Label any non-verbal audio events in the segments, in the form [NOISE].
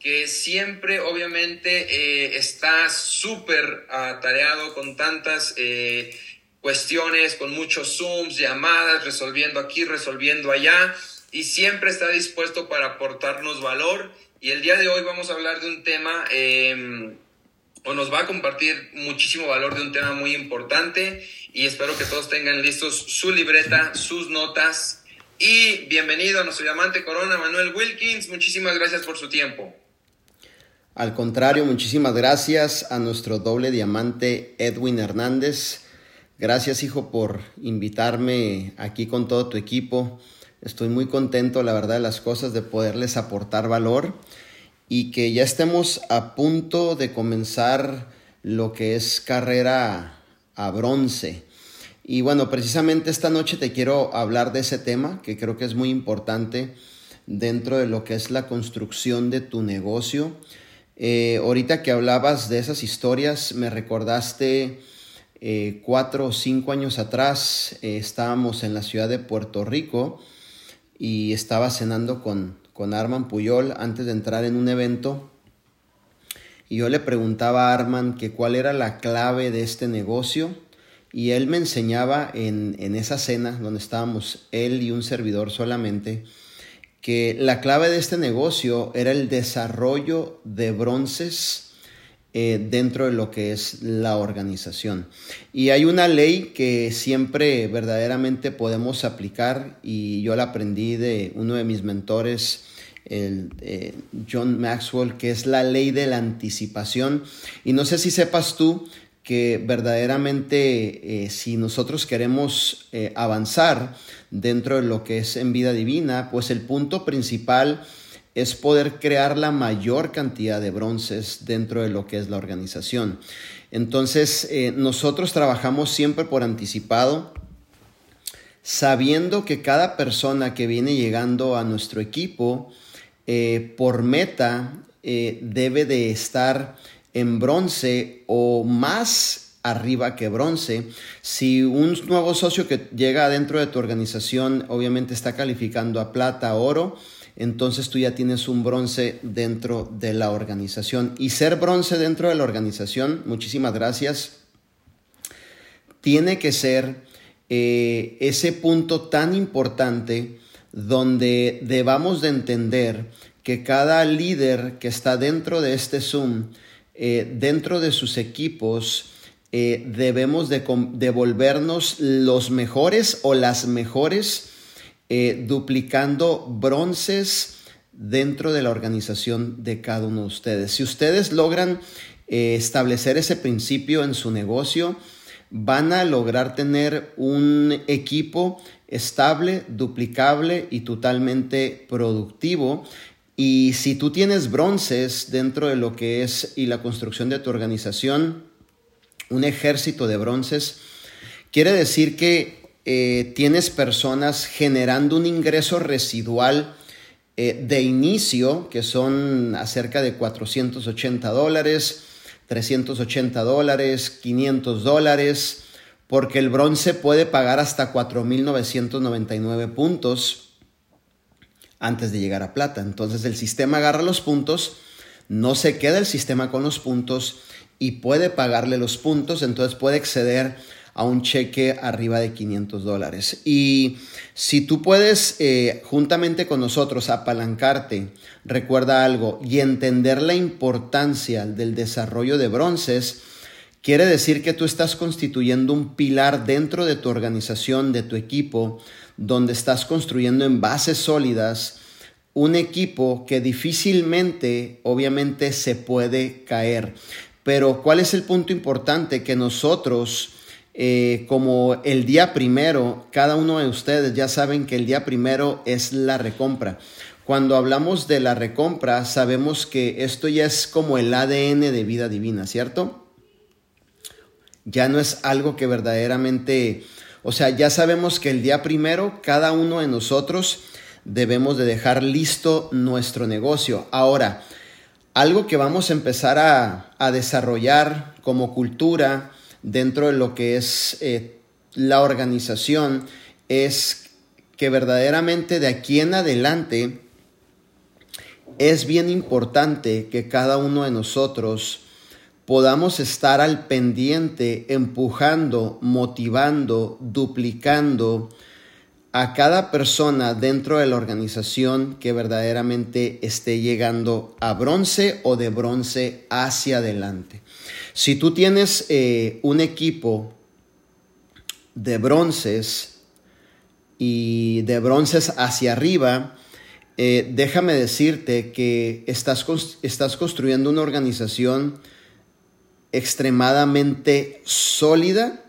que siempre obviamente eh, está súper atareado con tantas eh, cuestiones, con muchos Zooms, llamadas, resolviendo aquí, resolviendo allá, y siempre está dispuesto para aportarnos valor. Y el día de hoy vamos a hablar de un tema, em, o nos va a compartir muchísimo valor de un tema muy importante, y espero que todos tengan listos su libreta, sus notas. Y bienvenido a nuestro diamante Corona, Manuel Wilkins. Muchísimas gracias por su tiempo. Al contrario, muchísimas gracias a nuestro doble diamante Edwin Hernández. Gracias, hijo, por invitarme aquí con todo tu equipo. Estoy muy contento, la verdad, de las cosas, de poderles aportar valor y que ya estemos a punto de comenzar lo que es carrera a bronce. Y bueno, precisamente esta noche te quiero hablar de ese tema que creo que es muy importante dentro de lo que es la construcción de tu negocio eh, ahorita que hablabas de esas historias, me recordaste eh, cuatro o cinco años atrás, eh, estábamos en la ciudad de Puerto Rico y estaba cenando con, con Arman Puyol antes de entrar en un evento. Y yo le preguntaba a Arman que cuál era la clave de este negocio. Y él me enseñaba en, en esa cena donde estábamos él y un servidor solamente que la clave de este negocio era el desarrollo de bronces eh, dentro de lo que es la organización. Y hay una ley que siempre verdaderamente podemos aplicar y yo la aprendí de uno de mis mentores, el, eh, John Maxwell, que es la ley de la anticipación. Y no sé si sepas tú que verdaderamente eh, si nosotros queremos eh, avanzar dentro de lo que es en vida divina, pues el punto principal es poder crear la mayor cantidad de bronces dentro de lo que es la organización. Entonces, eh, nosotros trabajamos siempre por anticipado, sabiendo que cada persona que viene llegando a nuestro equipo, por meta, debe de estar en bronce o más arriba que bronce. Si un nuevo socio que llega dentro de tu organización obviamente está calificando a plata, oro, entonces tú ya tienes un bronce dentro de la organización. Y ser bronce dentro de la organización, muchísimas gracias, tiene que ser eh, ese punto tan importante donde debamos de entender que cada líder que está dentro de este Zoom eh, dentro de sus equipos eh, debemos de devolvernos los mejores o las mejores eh, duplicando bronces dentro de la organización de cada uno de ustedes. Si ustedes logran establecer ese principio en su negocio, van a lograr tener un equipo estable, duplicable y totalmente productivo y si tú tienes bronces dentro de lo que es y la construcción de tu organización, un ejército de bronces, quiere decir que eh, tienes personas generando un ingreso residual eh, de inicio, que son acerca de 480 dólares, 380 dólares, 500 dólares, porque el bronce puede pagar hasta 4.999 puntos antes de llegar a plata. Entonces el sistema agarra los puntos, no se queda el sistema con los puntos y puede pagarle los puntos, entonces puede exceder a un cheque arriba de 500 dólares. Y si tú puedes, eh, juntamente con nosotros, apalancarte, recuerda algo, y entender la importancia del desarrollo de bronces, quiere decir que tú estás constituyendo un pilar dentro de tu organización, de tu equipo, donde estás construyendo en bases sólidas un equipo que difícilmente, obviamente, se puede caer. Pero ¿cuál es el punto importante? Que nosotros, eh, como el día primero, cada uno de ustedes ya saben que el día primero es la recompra. Cuando hablamos de la recompra, sabemos que esto ya es como el ADN de vida divina, ¿cierto? Ya no es algo que verdaderamente o sea, ya sabemos que el día primero cada uno de nosotros debemos de dejar listo nuestro negocio. Ahora, algo que vamos a empezar a, desarrollar como cultura dentro de lo que es eh, la organización es que verdaderamente de aquí en adelante es bien importante que cada uno de nosotros podamos estar al pendiente, empujando, motivando, duplicando a cada persona dentro de la organización que verdaderamente esté llegando a bronce o de bronce hacia adelante. Si tú tienes eh, un equipo de bronces y de bronces hacia arriba, eh, déjame decirte que estás, estás construyendo una organización extremadamente sólida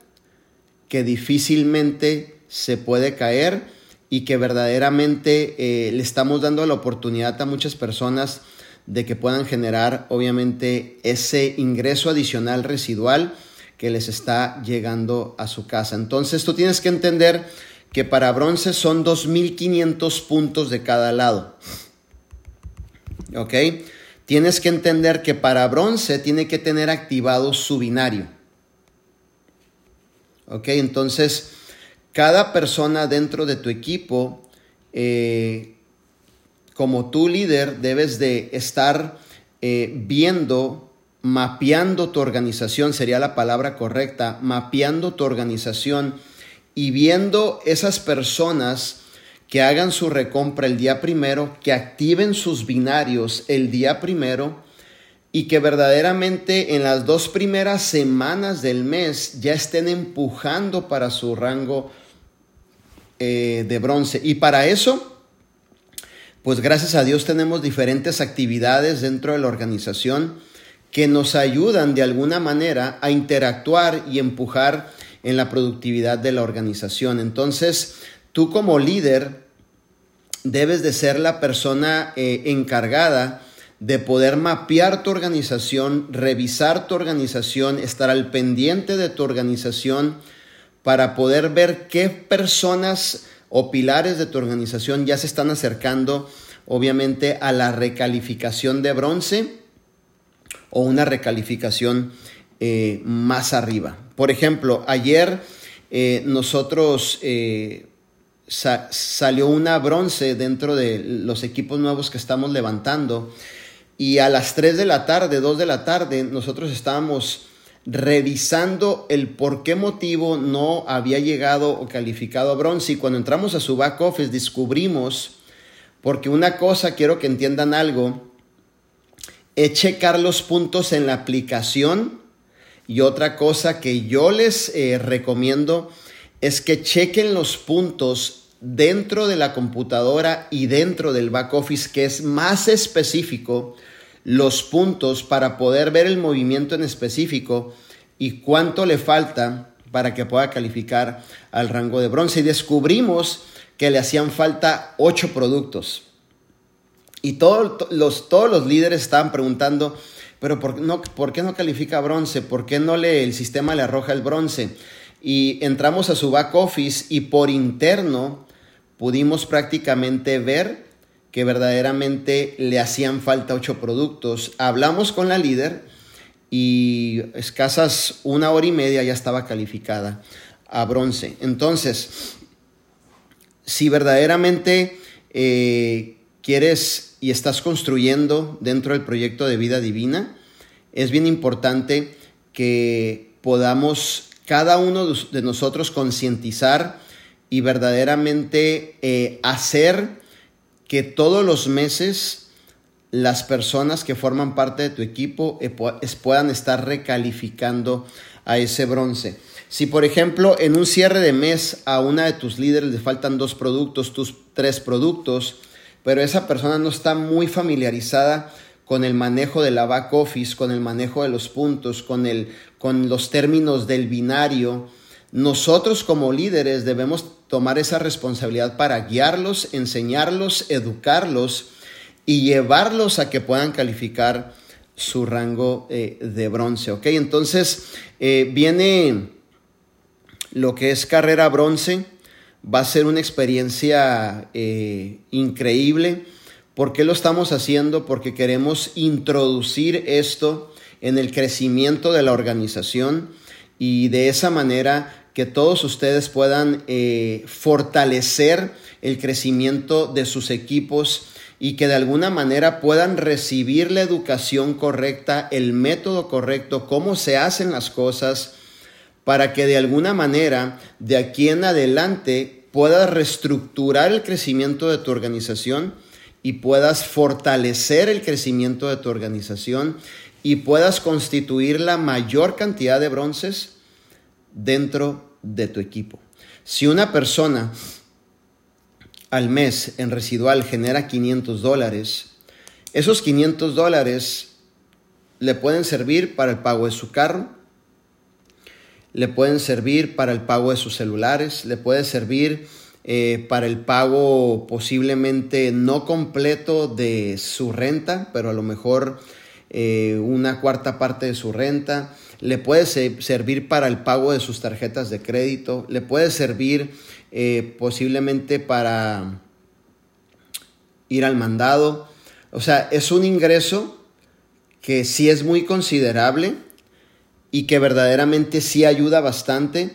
que difícilmente se puede caer y que verdaderamente eh, le estamos dando la oportunidad a muchas personas de que puedan generar obviamente ese ingreso adicional residual que les está llegando a su casa. Entonces tú tienes que entender que para bronce son 2.500 puntos de cada lado. ¿Ok? Tienes que entender que para bronce tiene que tener activado su binario. ¿Ok? Entonces, cada persona dentro de tu equipo, eh, como tu líder, debes de estar eh, viendo, mapeando tu organización, sería la palabra correcta, mapeando tu organización y viendo esas personas que hagan su recompra el día primero, que activen sus binarios el día primero y que verdaderamente en las dos primeras semanas del mes ya estén empujando para su rango eh, de bronce. Y para eso, pues gracias a Dios tenemos diferentes actividades dentro de la organización que nos ayudan de alguna manera a interactuar y empujar en la productividad de la organización. Entonces, tú como líder debes de ser la persona eh, encargada de poder mapear tu organización, revisar tu organización, estar al pendiente de tu organización para poder ver qué personas o pilares de tu organización ya se están acercando, obviamente, a la recalificación de bronce o una recalificación eh, más arriba. Por ejemplo, ayer eh, nosotros salió una bronce dentro de los equipos nuevos que estamos levantando. Y a las 3 de la tarde, 2 de la tarde, nosotros estábamos revisando el por qué motivo no había llegado o calificado a bronce. Y cuando entramos a su back office descubrimos, porque una cosa quiero que entiendan algo, es checar los puntos en la aplicación. Y otra cosa que yo les eh, recomiendo es que chequen los puntos dentro de la computadora y dentro del back office, que es más específico, los puntos para poder ver el movimiento en específico y cuánto le falta para que pueda calificar al rango de bronce. Y descubrimos que le hacían falta ocho productos. Y todos los, todos los líderes estaban preguntando, pero ¿por, no, ¿por qué no califica bronce? ¿Por qué no le, el sistema le arroja el bronce? Y entramos a su back office y por interno pudimos prácticamente ver que verdaderamente le hacían falta ocho productos. Hablamos con la líder y escasas una hora y media ya estaba calificada a bronce. Entonces, si verdaderamente eh, quieres y estás construyendo dentro del proyecto de vida divina, es bien importante que podamos cada uno de nosotros concientizar y verdaderamente eh, hacer que todos los meses las personas que forman parte de tu equipo eh, puedan estar recalificando a ese bronce. Si por ejemplo en un cierre de mes a una de tus líderes le faltan dos productos, tus tres productos, pero esa persona no está muy familiarizada con el manejo de la back office, con el manejo de los puntos, con, el, con los términos del binario. Nosotros como líderes debemos tomar esa responsabilidad para guiarlos, enseñarlos, educarlos y llevarlos a que puedan calificar su rango eh, de bronce. ¿ok? Entonces eh, viene lo que es carrera bronce va a ser una experiencia eh, increíble. ¿Por qué lo estamos haciendo? Porque queremos introducir esto en el crecimiento de la organización y de esa manera que todos ustedes puedan eh, fortalecer el crecimiento de sus equipos y que de alguna manera puedan recibir la educación correcta, el método correcto, cómo se hacen las cosas, para que de alguna manera de aquí en adelante puedas reestructurar el crecimiento de tu organización y puedas fortalecer el crecimiento de tu organización y puedas constituir la mayor cantidad de bronces dentro de tu equipo. Si una persona al mes en residual genera 500 dólares, esos 500 dólares le pueden servir para el pago de su carro, le pueden servir para el pago de sus celulares, le puede servir eh, para el pago posiblemente no completo de su renta, pero a lo mejor eh, una cuarta parte de su renta, le puede servir para el pago de sus tarjetas de crédito, le puede servir eh, posiblemente para ir al mandado. O sea, es un ingreso que sí es muy considerable y que verdaderamente sí ayuda bastante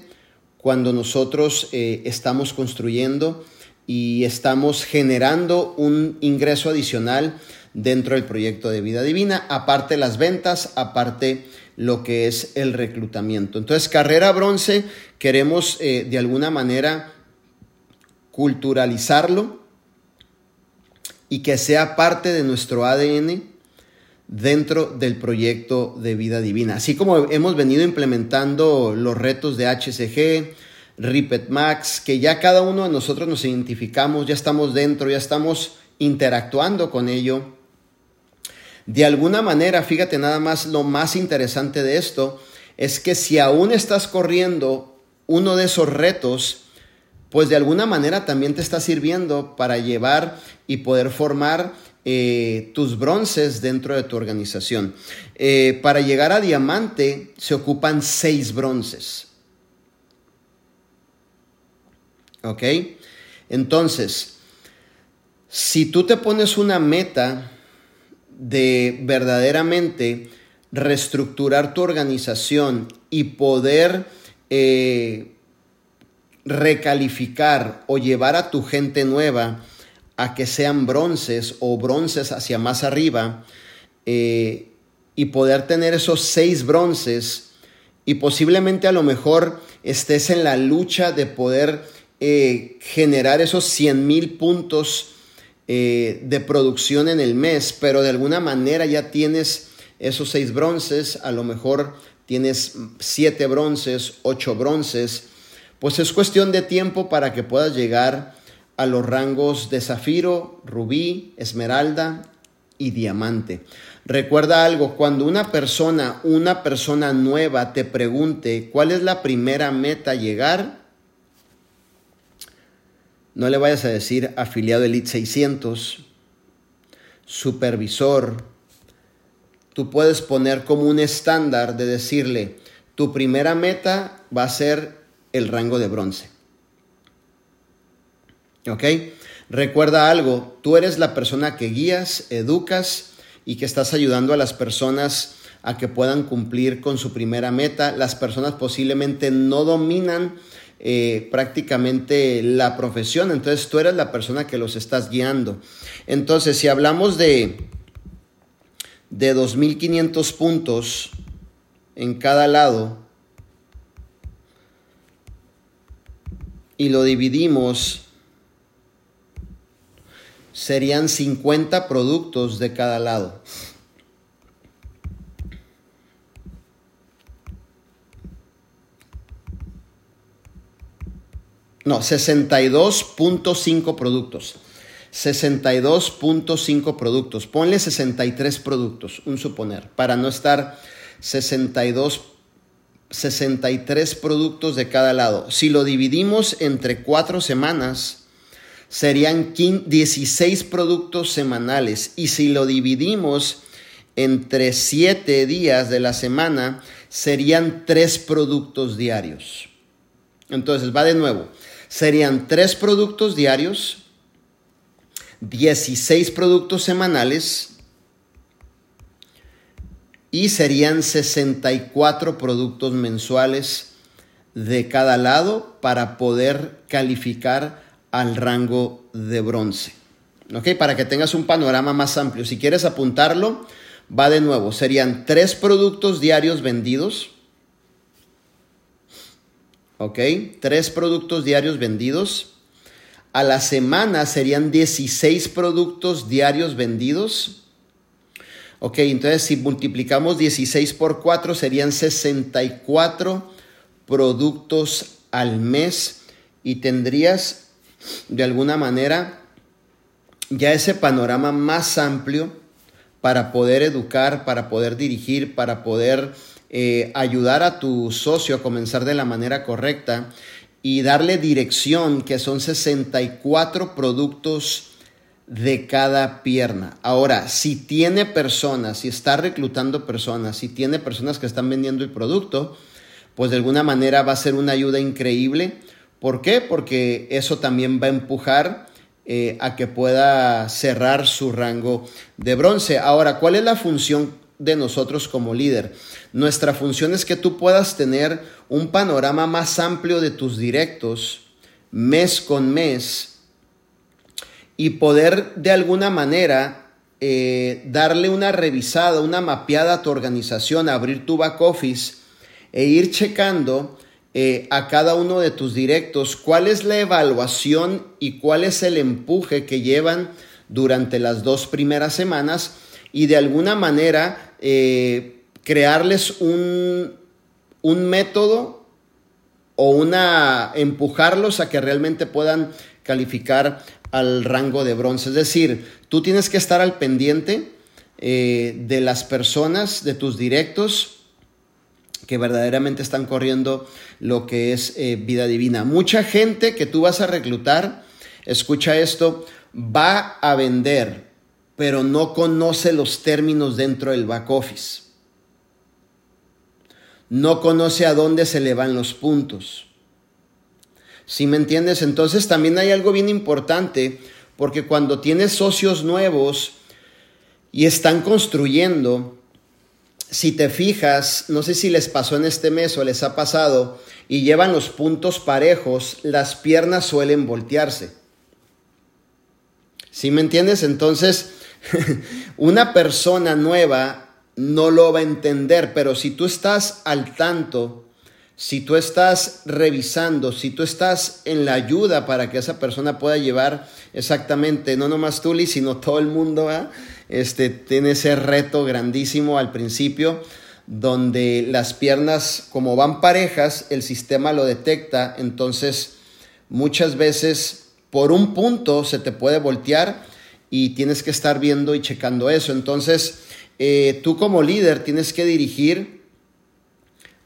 cuando nosotros eh, estamos construyendo y estamos generando un ingreso adicional dentro del proyecto de vida divina, aparte las ventas, aparte lo que es el reclutamiento. Entonces, carrera bronce, queremos eh, de alguna manera culturalizarlo y que sea parte de nuestro ADN dentro del proyecto de vida divina. Así como hemos venido implementando los retos de HCG, Ripet Max, que ya cada uno de nosotros nos identificamos, ya estamos dentro, ya estamos interactuando con ello de alguna manera, fíjate nada más, lo más interesante de esto es que si aún estás corriendo uno de esos retos, pues de alguna manera también te está sirviendo para llevar y poder formar eh, tus bronces dentro de tu organización. Eh, para llegar a diamante se ocupan seis bronces. ¿Ok? Entonces, si tú te pones una meta de verdaderamente reestructurar tu organización y poder eh, recalificar o llevar a tu gente nueva a que sean bronces o bronces hacia más arriba eh, y poder tener esos seis bronces y posiblemente a lo mejor estés en la lucha de poder eh, generar esos 100 mil puntos eh, de producción en el mes, pero de alguna manera ya tienes esos seis bronces, a lo mejor tienes siete bronces, ocho bronces, pues es cuestión de tiempo para que puedas llegar a los rangos de zafiro, rubí, esmeralda y diamante. Recuerda algo, cuando una persona, una persona nueva te pregunte cuál es la primera meta llegar, no le vayas a decir afiliado Elite 600, supervisor. Tú puedes poner como un estándar de decirle, tu primera meta va a ser el rango de bronce. ¿Ok? Recuerda algo, tú eres la persona que guías, educas y que estás ayudando a las personas a que puedan cumplir con su primera meta. Las personas posiblemente no dominan eh, prácticamente la profesión, entonces tú eres la persona que los estás guiando. Entonces, si hablamos de, de 2.500 puntos en cada lado y lo dividimos, serían 50 productos de cada lado. No, 62.5 productos. 62.5 productos. Ponle 63 productos, un suponer, para no estar 62, 63 productos de cada lado. Si lo dividimos entre cuatro semanas, serían 16 productos semanales. Y si lo dividimos entre 7 días de la semana, serían 3 productos diarios. Entonces, va de nuevo serían tres productos diarios, 16 productos semanales y serían 64 productos mensuales de cada lado para poder calificar al rango de bronce. ¿Ok? Para que tengas un panorama más amplio. Si quieres apuntarlo, va de nuevo. Serían tres productos diarios vendidos. ¿Ok? Tres productos diarios vendidos. A la semana serían 16 productos diarios vendidos. Ok, entonces si multiplicamos 16 por 4 serían 64 productos al mes y tendrías de alguna manera ya ese panorama más amplio para poder educar, para poder dirigir, para poder eh, ayudar a tu socio a comenzar de la manera correcta y darle dirección, que son 64 productos de cada pierna. Ahora, si tiene personas, si está reclutando personas, si tiene personas que están vendiendo el producto, pues de alguna manera va a ser una ayuda increíble. ¿Por qué? Porque eso también va a empujar eh, a que pueda cerrar su rango de bronce. Ahora, ¿cuál es la función de nosotros como líder? Nuestra función es que tú puedas tener un panorama más amplio de tus directos mes con mes y poder de alguna manera eh, darle una revisada, una mapeada a tu organización, abrir tu back office e ir checando eh, a cada uno de tus directos cuál es la evaluación y cuál es el empuje que llevan durante las dos primeras semanas y de alguna manera eh, crearles un, un método o una empujarlos a que realmente puedan calificar al rango de bronce. Es decir, tú tienes que estar al pendiente eh, de las personas, de tus directos, que verdaderamente están corriendo lo que es eh, vida divina. Mucha gente que tú vas a reclutar, escucha esto, va a vender, pero no conoce los términos dentro del back office. No conoce a dónde se le van los puntos. Si me entiendes? Entonces también hay algo bien importante, porque cuando tienes socios nuevos y están construyendo, si te fijas, no sé si les pasó en este mes o les ha pasado, y llevan los puntos parejos, las piernas suelen voltearse. ¿Sí me entiendes? Entonces, [LAUGHS] una persona nueva no lo va a entender, pero si tú estás al tanto, si tú estás revisando, si tú estás en la ayuda para que esa persona pueda llevar exactamente, no nomás tú, sino todo el mundo, este, tiene ese reto grandísimo al principio, donde las piernas, como van parejas, el sistema lo detecta, entonces muchas veces por un punto se te puede voltear y tienes que estar viendo y checando eso. Entonces, eh, tú como líder tienes que dirigir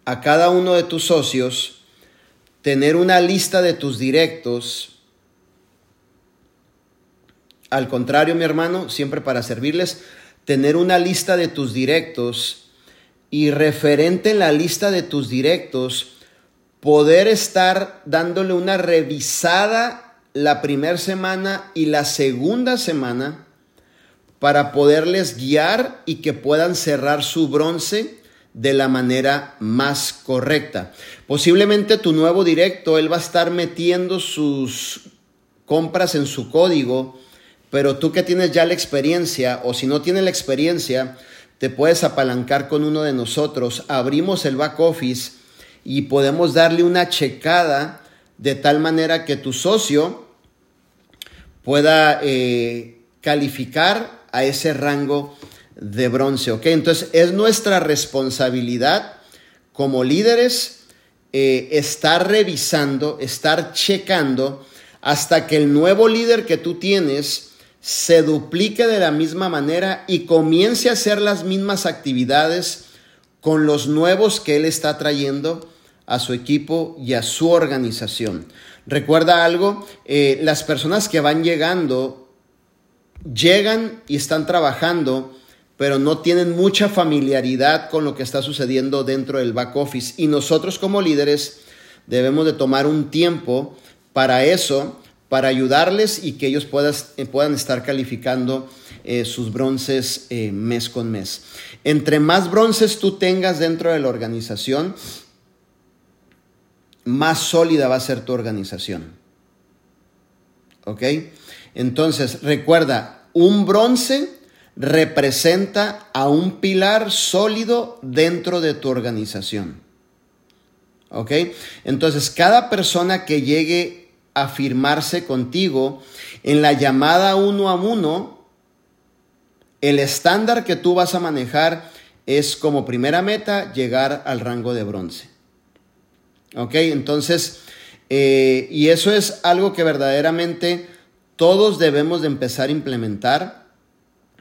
a cada uno de tus socios, tener una lista de tus directos, al contrario, mi hermano, siempre para servirles, tener una lista de tus directos y referente en la lista de tus directos, poder estar dándole una revisada la primera semana y la segunda semana para poderles guiar y que puedan cerrar su bronce de la manera más correcta. Posiblemente tu nuevo directo, él va a estar metiendo sus compras en su código pero tú que tienes ya la experiencia, o si no tienes la experiencia, te puedes apalancar con uno de nosotros. Abrimos el back office y podemos darle una checada de tal manera que tu socio pueda eh, calificar a ese rango de bronce. ¿ok? Entonces es nuestra responsabilidad como líderes eh, estar revisando, estar checando hasta que el nuevo líder que tú tienes se duplique de la misma manera y comience a hacer las mismas actividades con los nuevos que él está trayendo a su equipo y a su organización. Recuerda algo, eh, las personas que van llegando, llegan y están trabajando, pero no tienen mucha familiaridad con lo que está sucediendo dentro del back office. Y nosotros como líderes debemos de tomar un tiempo para eso para ayudarles y que ellos eh, puedan estar calificando eh, sus bronces mes con mes. Entre más bronces tú tengas dentro de la organización, más sólida va a ser tu organización. ¿Ok? Entonces, recuerda, un bronce representa a un pilar sólido dentro de tu organización. ¿Ok? Entonces, cada persona que llegue a firmarse contigo en la llamada uno a uno, el estándar que tú vas a manejar es como primera meta llegar al rango de bronce. ¿Ok? Entonces, eh, y eso es algo que verdaderamente todos debemos de empezar a implementar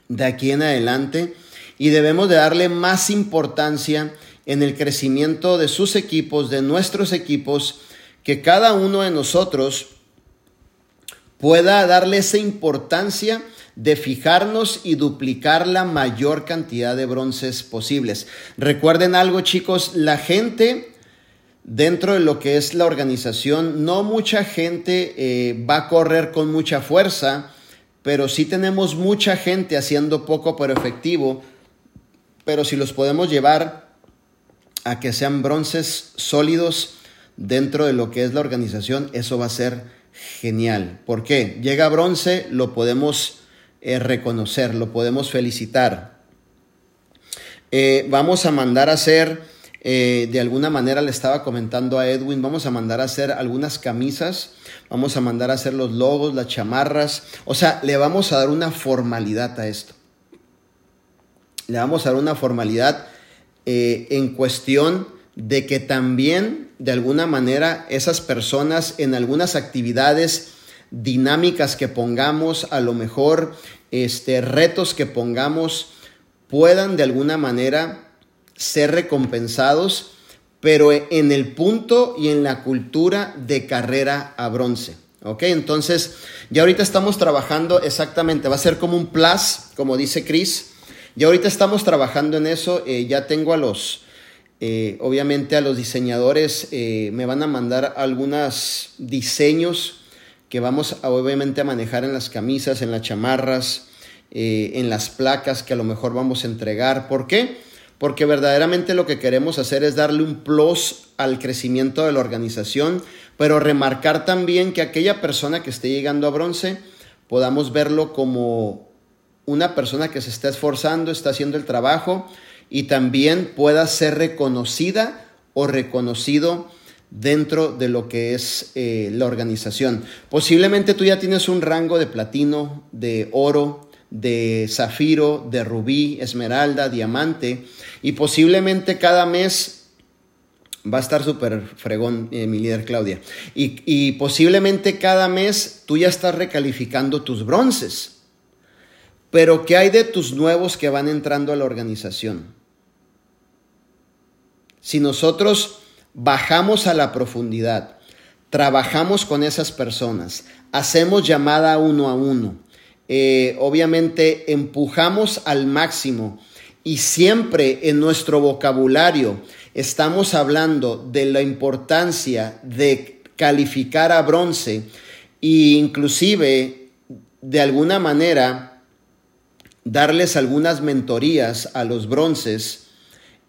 de aquí en adelante y debemos de darle más importancia en el crecimiento de sus equipos, de nuestros equipos, que cada uno de nosotros pueda darle esa importancia de fijarnos y duplicar la mayor cantidad de bronces posibles. Recuerden algo chicos, la gente dentro de lo que es la organización, no mucha gente eh, va a correr con mucha fuerza, pero sí tenemos mucha gente haciendo poco pero efectivo, pero si los podemos llevar a que sean bronces sólidos dentro de lo que es la organización, eso va a ser genial. ¿Por qué? Llega bronce, lo podemos eh, reconocer, lo podemos felicitar. Eh, vamos a mandar a hacer eh, de alguna manera le estaba comentando a Edwin, vamos a mandar a hacer algunas camisas, vamos a mandar a hacer los logos, las chamarras, o sea, le vamos a dar una formalidad a esto. Le vamos a dar una formalidad eh, en cuestión de que también, de alguna manera, esas personas en algunas actividades dinámicas que pongamos, a lo mejor este, retos que pongamos, puedan de alguna manera ser recompensados, pero en el punto y en la cultura de carrera a bronce. ¿Ok? Entonces, ya ahorita estamos trabajando exactamente, va a ser como un plus, como dice Chris. Ya ahorita estamos trabajando en eso, eh, ya tengo a los, eh, obviamente a los diseñadores, eh, me van a mandar algunos diseños que vamos a, obviamente a manejar en las camisas, en las chamarras, en las placas que a lo mejor vamos a entregar. ¿Por qué? Porque verdaderamente lo que queremos hacer es darle un plus al crecimiento de la organización, pero remarcar también que aquella persona que esté llegando a bronce podamos verlo como una persona que se está esforzando, está haciendo el trabajo y también pueda ser reconocida o reconocido dentro de lo que es eh, la organización. Posiblemente tú ya tienes un rango de platino, de oro, de zafiro, de rubí, esmeralda, diamante, y posiblemente cada mes va a estar súper fregón eh, mi líder Claudia, y, y posiblemente cada mes tú ya estás recalificando tus bronces, pero ¿qué hay de tus nuevos que van entrando a la organización? Si nosotros bajamos a la profundidad, trabajamos con esas personas, hacemos llamada uno a uno, eh, obviamente empujamos al máximo y siempre en nuestro vocabulario estamos hablando de la importancia de calificar a bronce e inclusive de alguna manera darles algunas mentorías a los bronces,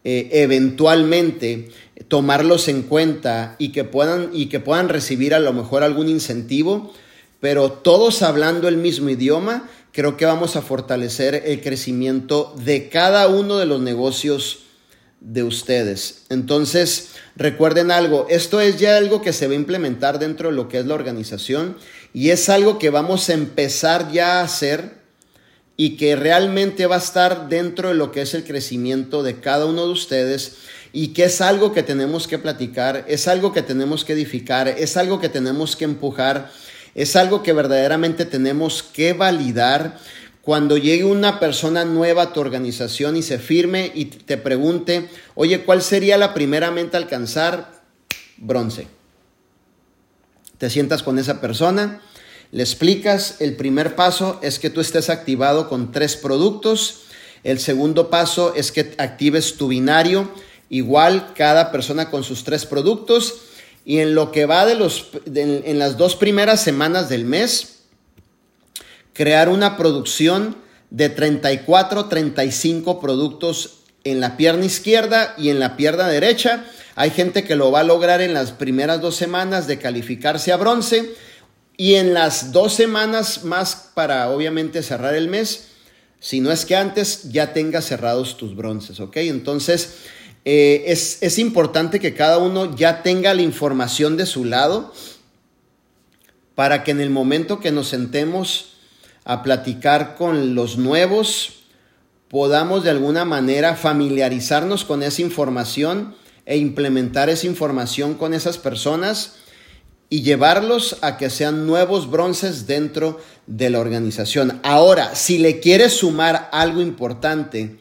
eh, eventualmente tomarlos en cuenta y que puedan y que puedan recibir a lo mejor algún incentivo, pero todos hablando el mismo idioma, creo que vamos a fortalecer el crecimiento de cada uno de los negocios de ustedes. Entonces, recuerden algo, esto es ya algo que se va a implementar dentro de lo que es la organización y es algo que vamos a empezar ya a hacer y que realmente va a estar dentro de lo que es el crecimiento de cada uno de ustedes y que es algo que tenemos que platicar, es algo que tenemos que edificar, es algo que tenemos que empujar es algo que verdaderamente tenemos que validar. Cuando llegue una persona nueva a tu organización y se firme y te pregunte, oye, ¿cuál sería la primera meta alcanzar? Bronce. Te sientas con esa persona, le explicas, el primer paso es que tú estés activado con tres productos, el segundo paso es que actives tu binario, igual cada persona con sus tres productos, y en lo que va de los, en las dos primeras semanas del mes, crear una producción de 34, 35 productos en la pierna izquierda y en la pierna derecha. Hay gente que lo va a lograr en las primeras dos semanas de calificarse a bronce Y en las dos semanas más para obviamente cerrar el mes, si no es que antes ya tengas cerrados tus bronces, ¿ok? Entonces eh, es, es importante que cada uno ya tenga la información de su lado para que en el momento que nos sentemos a platicar con los nuevos, podamos de alguna manera familiarizarnos con esa información e implementar esa información con esas personas y llevarlos a que sean nuevos bronces dentro de la organización. Ahora, si le quieres sumar algo importante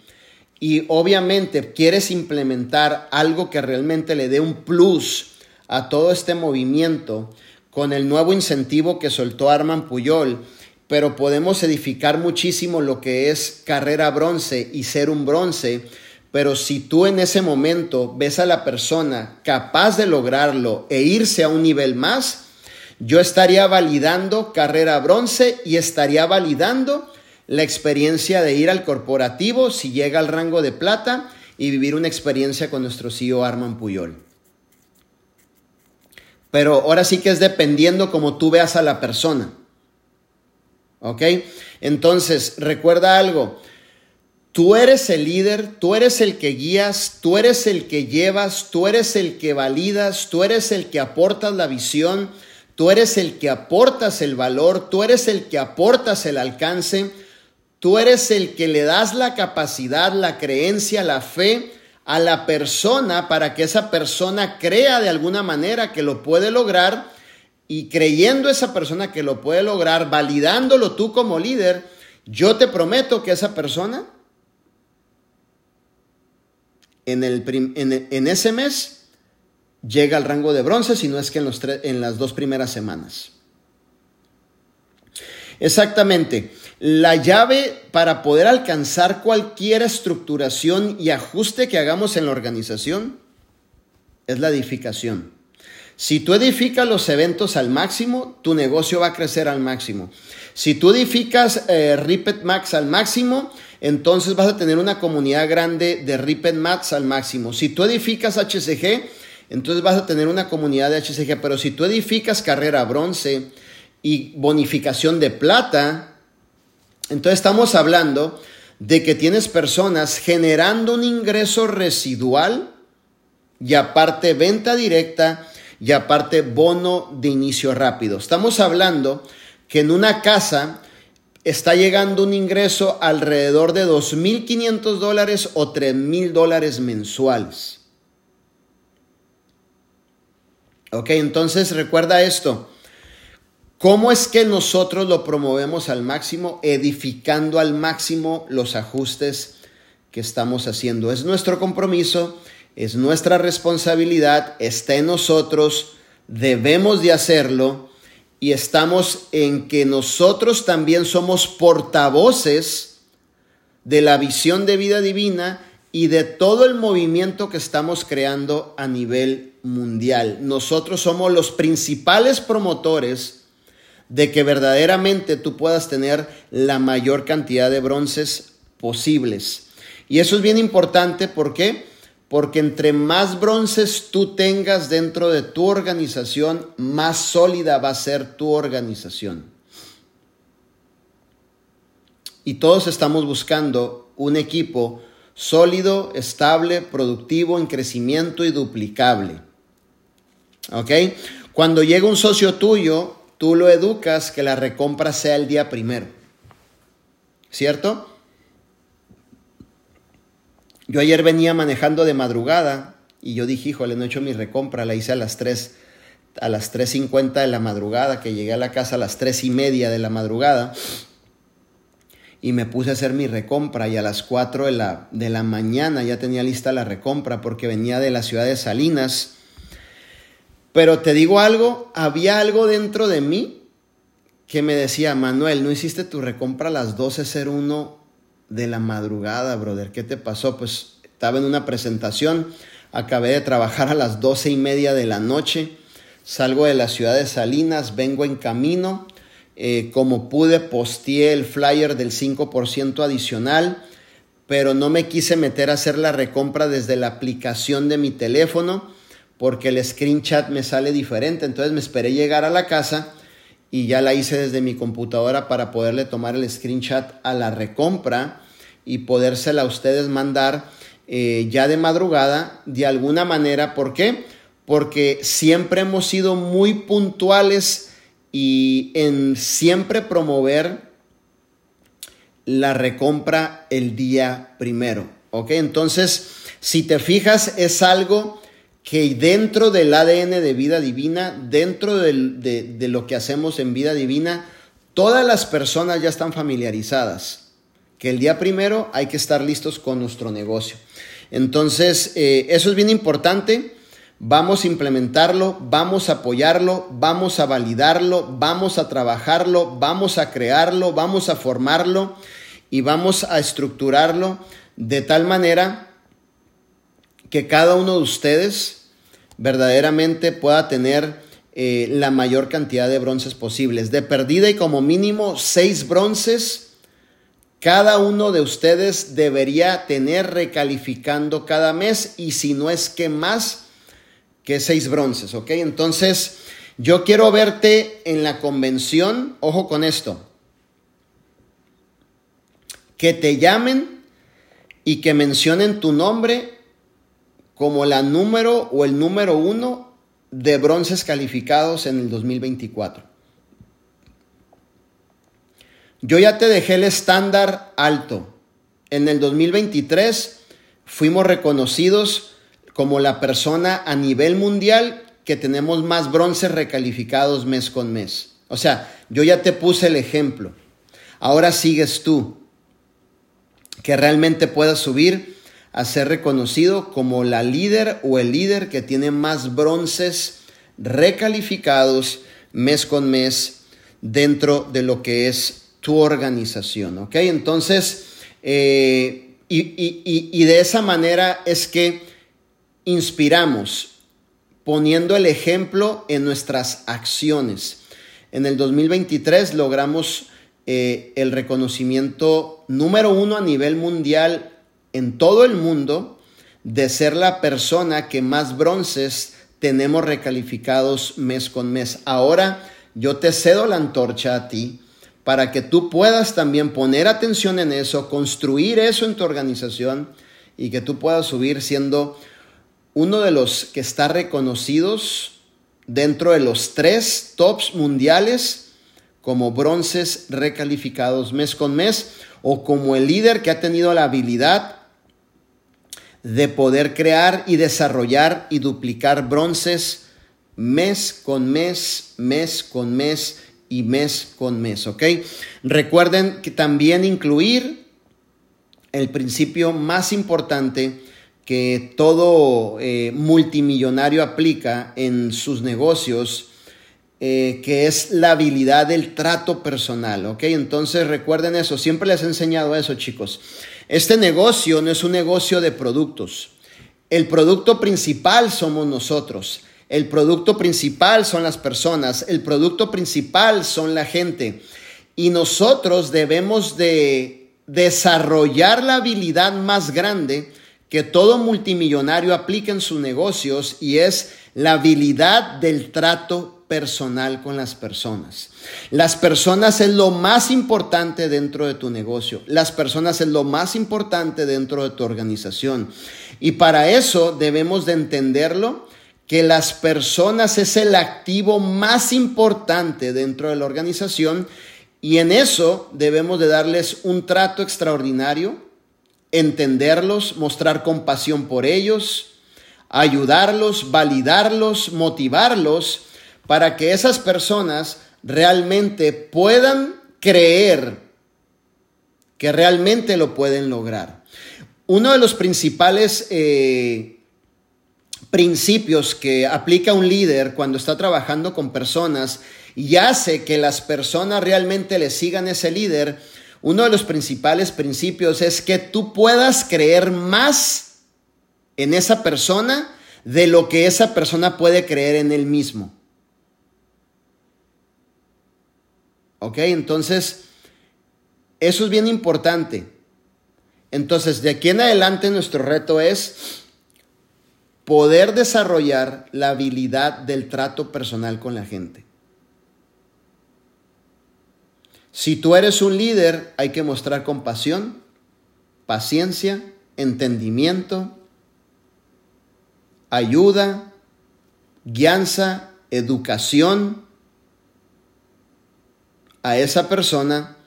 y obviamente quieres implementar algo que realmente le dé un plus a todo este movimiento con el nuevo incentivo que soltó Arman Puyol, pero podemos edificar muchísimo lo que es carrera bronce y ser un bronce. Pero si tú en ese momento ves a la persona capaz de lograrlo e irse a un nivel más, yo estaría validando carrera bronce y estaría validando la experiencia de ir al corporativo si llega al rango de plata y vivir una experiencia con nuestro CEO Arman Puyol. Pero ahora sí que es dependiendo como tú veas a la persona. ¿Ok? Entonces, recuerda algo. Tú eres el líder, tú eres el que guías, tú eres el que llevas, tú eres el que validas, tú eres el que aportas la visión, tú eres el que aportas el valor, tú eres el que aportas el alcance, tú eres el que le das la capacidad, la creencia, la fe a la persona para que esa persona crea de alguna manera que lo puede lograr y creyendo esa persona que lo puede lograr, validándolo tú como líder, yo te prometo que esa persona en, el en, ese mes llega al rango de bronce, si no es que en, los en las dos primeras semanas. Exactamente. La llave para poder alcanzar cualquier estructuración y ajuste que hagamos en la organización es la edificación. Si tú edificas los eventos al máximo, tu negocio va a crecer al máximo. Si tú edificas eh, Ripet Max al máximo, entonces vas a tener una comunidad grande de Ripet Max al máximo. Si tú edificas HCG, entonces vas a tener una comunidad de HCG. Pero si tú edificas carrera bronce y bonificación de plata, entonces estamos hablando de que tienes personas generando un ingreso residual y aparte venta directa y aparte bono de inicio rápido. Estamos hablando que en una casa está llegando un ingreso alrededor de 2.500 dólares o 3.000 dólares mensuales. Ok, entonces recuerda esto. ¿Cómo es que nosotros lo promovemos al máximo? Edificando al máximo los ajustes que estamos haciendo. Es nuestro compromiso, es nuestra responsabilidad, está en nosotros, debemos de hacerlo y estamos en que nosotros también somos portavoces de la visión de vida divina y de todo el movimiento que estamos creando a nivel mundial. Nosotros somos los principales promotores de que verdaderamente tú puedas tener la mayor cantidad de bronces posibles. Y eso es bien importante, ¿por qué? porque entre más bronces tú tengas dentro de tu organización, más sólida va a ser tu organización. Y todos estamos buscando un equipo sólido, estable, productivo, en crecimiento y duplicable. ¿Ok? Cuando llega un socio tuyo, tú lo educas que la recompra sea el día primero. ¿Cierto? Yo ayer venía manejando de madrugada y yo dije, híjole, no he hecho mi recompra, la hice a las 3, a las 3.50 de la madrugada, que llegué a la casa a las 3 y media de la madrugada y me puse a hacer mi recompra y a las 4 de la, de la mañana ya tenía lista la recompra porque venía de la ciudad de Salinas. Pero te digo algo, había algo dentro de mí que me decía, Manuel, no hiciste tu recompra a las 12.01 de la madrugada, brother. ¿Qué te pasó? Pues estaba en una presentación, acabé de trabajar a las doce y media de la noche, salgo de la ciudad de Salinas, vengo en camino, eh, como pude posteé el flyer del 5% adicional, pero no me quise meter a hacer la recompra desde la aplicación de mi teléfono porque el screen chat me sale diferente, entonces me esperé llegar a la casa y ya la hice desde mi computadora para poderle tomar el screenshot a la recompra y podérsela a ustedes mandar eh, ya de madrugada de alguna manera. ¿Por qué? Porque siempre hemos sido muy puntuales y en siempre promover la recompra el día primero. ¿Ok? Entonces, si te fijas, es algo que dentro del ADN de vida divina, dentro de, de, lo que hacemos en vida divina, todas las personas ya están familiarizadas. Que el día primero hay que estar listos con nuestro negocio. Entonces, eh, eso es bien importante. Vamos a implementarlo, vamos a apoyarlo, vamos a validarlo, vamos a trabajarlo, vamos a crearlo, vamos a formarlo y vamos a estructurarlo de tal manera que cada uno de ustedes verdaderamente pueda tener eh, la mayor cantidad de bronces posibles. De perdida y como mínimo seis bronces, cada uno de ustedes debería tener recalificando cada mes y si no es que más que seis bronces, ¿ok? Entonces, yo quiero verte en la convención, ojo con esto, que te llamen y que mencionen tu nombre como la número o el número uno de bronces calificados en el 2024. Yo ya te dejé el estándar alto. En el 2023 fuimos reconocidos como la persona a nivel mundial que tenemos más bronces recalificados mes con mes. O sea, yo ya te puse el ejemplo. Ahora sigues tú. Que realmente puedas subir a ser reconocido como la líder o el líder que tiene más bronces recalificados mes con mes dentro de lo que es tu organización, ¿ok? Entonces, eh, y, de esa manera es que inspiramos poniendo el ejemplo en nuestras acciones. En el 2023 logramos eh, el reconocimiento número uno a nivel mundial en todo el mundo de ser la persona que más bronces tenemos recalificados mes con mes. Ahora yo te cedo la antorcha a ti para que tú puedas también poner atención en eso, construir eso en tu organización y que tú puedas subir siendo uno de los que está reconocidos dentro de los tres tops mundiales como bronces recalificados mes con mes o como el líder que ha tenido la habilidad de poder crear y desarrollar y duplicar bronces mes con mes, mes con mes y mes con mes. Recuerden que también incluir el principio más importante que todo eh, multimillonario aplica en sus negocios, eh, que es la habilidad del trato personal. Entonces recuerden eso, siempre les he enseñado eso, chicos. Este negocio no es un negocio de productos. El producto principal somos nosotros. El producto principal son las personas. El producto principal son la gente. Y nosotros debemos de desarrollar la habilidad más grande que todo multimillonario aplica en sus negocios y es la habilidad del trato personal con las personas. Las personas es lo más importante dentro de tu negocio. Las personas es lo más importante dentro de tu organización. Y para eso debemos de entenderlo que las personas es el activo más importante dentro de la organización y en eso debemos de darles un trato extraordinario, entenderlos, mostrar compasión por ellos, ayudarlos, validarlos, motivarlos para que esas personas realmente puedan creer que realmente lo pueden lograr. Uno de los principales eh, principios que aplica un líder cuando está trabajando con personas y hace que las personas realmente le sigan ese líder, uno de los principales principios es que tú puedas creer más en esa persona de lo que esa persona puede creer en él mismo. ¿Ok? Entonces, eso es bien importante. Entonces, de aquí en adelante nuestro reto es poder desarrollar la habilidad del trato personal con la gente. Si tú eres un líder, hay que mostrar compasión, paciencia, entendimiento, ayuda, guianza, educación a esa persona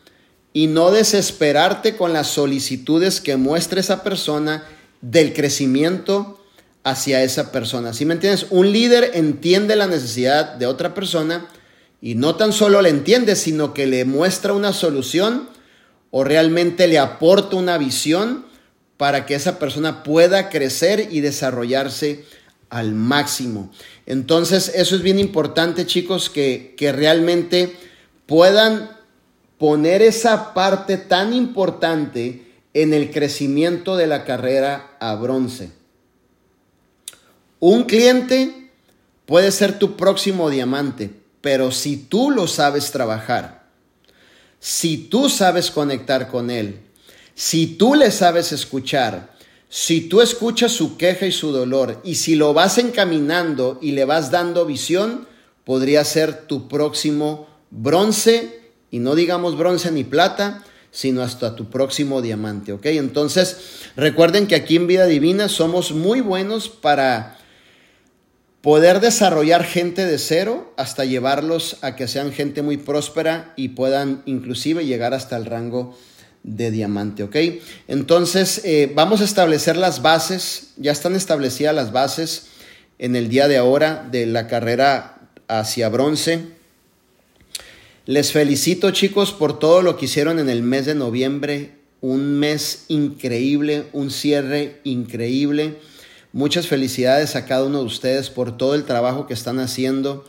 y no desesperarte con las solicitudes que muestre esa persona del crecimiento hacia esa persona. ¿Sí me entiendes? Un líder entiende la necesidad de otra persona y no tan solo le entiende, sino que le muestra una solución o realmente le aporta una visión para que esa persona pueda crecer y desarrollarse al máximo. Entonces, eso es bien importante, chicos, que, que realmente puedan poner esa parte tan importante en el crecimiento de la carrera a bronce. Un cliente puede ser tu próximo diamante, pero si tú lo sabes trabajar, si tú sabes conectar con él, si tú le sabes escuchar, si tú escuchas su queja y su dolor y si lo vas encaminando y le vas dando visión, podría ser tu próximo bronce y no digamos bronce ni plata, sino hasta tu próximo diamante, ¿ok? Entonces, recuerden que aquí en Vida Divina somos muy buenos para poder desarrollar gente de cero hasta llevarlos a que sean gente muy próspera y puedan inclusive llegar hasta el rango de diamante, ¿ok? Entonces, eh, vamos a establecer las bases, ya están establecidas las bases en el día de ahora de la carrera hacia bronce. Les felicito chicos por todo lo que hicieron en el mes de noviembre, un mes increíble, un cierre increíble. Muchas felicidades a cada uno de ustedes por todo el trabajo que están haciendo.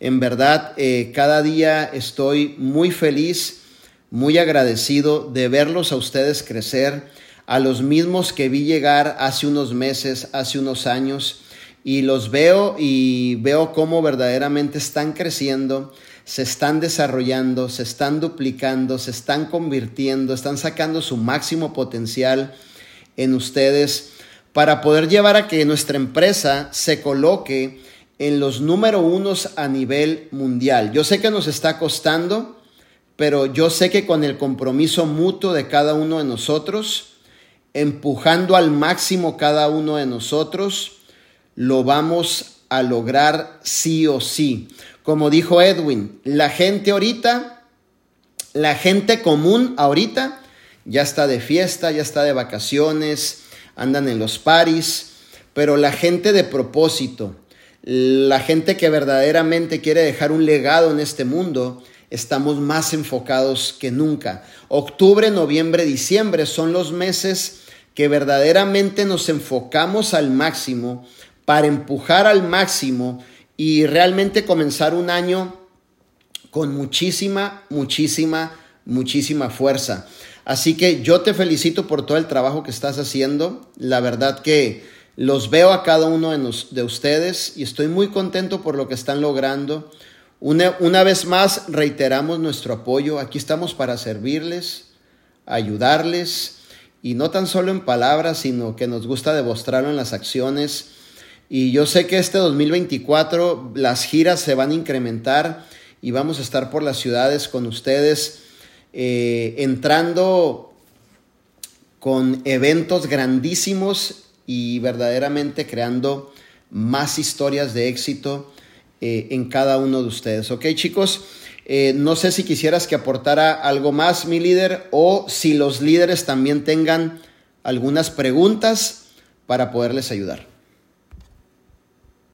En verdad, eh, cada día estoy muy feliz, muy agradecido de verlos a ustedes crecer, a los mismos que vi llegar hace unos meses, hace unos años, y los veo y veo cómo verdaderamente están creciendo, se están desarrollando, se están duplicando, se están convirtiendo, están sacando su máximo potencial en ustedes para poder llevar a que nuestra empresa se coloque en los número unos a nivel mundial. Yo sé que nos está costando, pero yo sé que con el compromiso mutuo de cada uno de nosotros, empujando al máximo cada uno de nosotros, lo vamos a lograr sí o sí. Como dijo Edwin, la gente ahorita, la gente común ahorita, ya está de fiesta, ya está de vacaciones, andan en los paris, pero la gente de propósito, la gente que verdaderamente quiere dejar un legado en este mundo, estamos más enfocados que nunca. Octubre, noviembre, diciembre son los meses que verdaderamente nos enfocamos al máximo para empujar al máximo y realmente comenzar un año con muchísima, muchísima, muchísima fuerza. Así que yo te felicito por todo el trabajo que estás haciendo. La verdad que los veo a cada uno de, ustedes y estoy muy contento por lo que están logrando. Una, una vez más, reiteramos nuestro apoyo. Aquí estamos para servirles, ayudarles y no tan solo en palabras, sino que nos gusta demostrarlo en las acciones. Y yo sé que este 2024 las giras se van a incrementar y vamos a estar por las ciudades con ustedes eh, entrando con eventos grandísimos y verdaderamente creando más historias de éxito eh, en cada uno de ustedes. ¿Ok chicos? Eh, no sé si quisieras que aportara algo más mi líder o si los líderes también tengan algunas preguntas para poderles ayudar.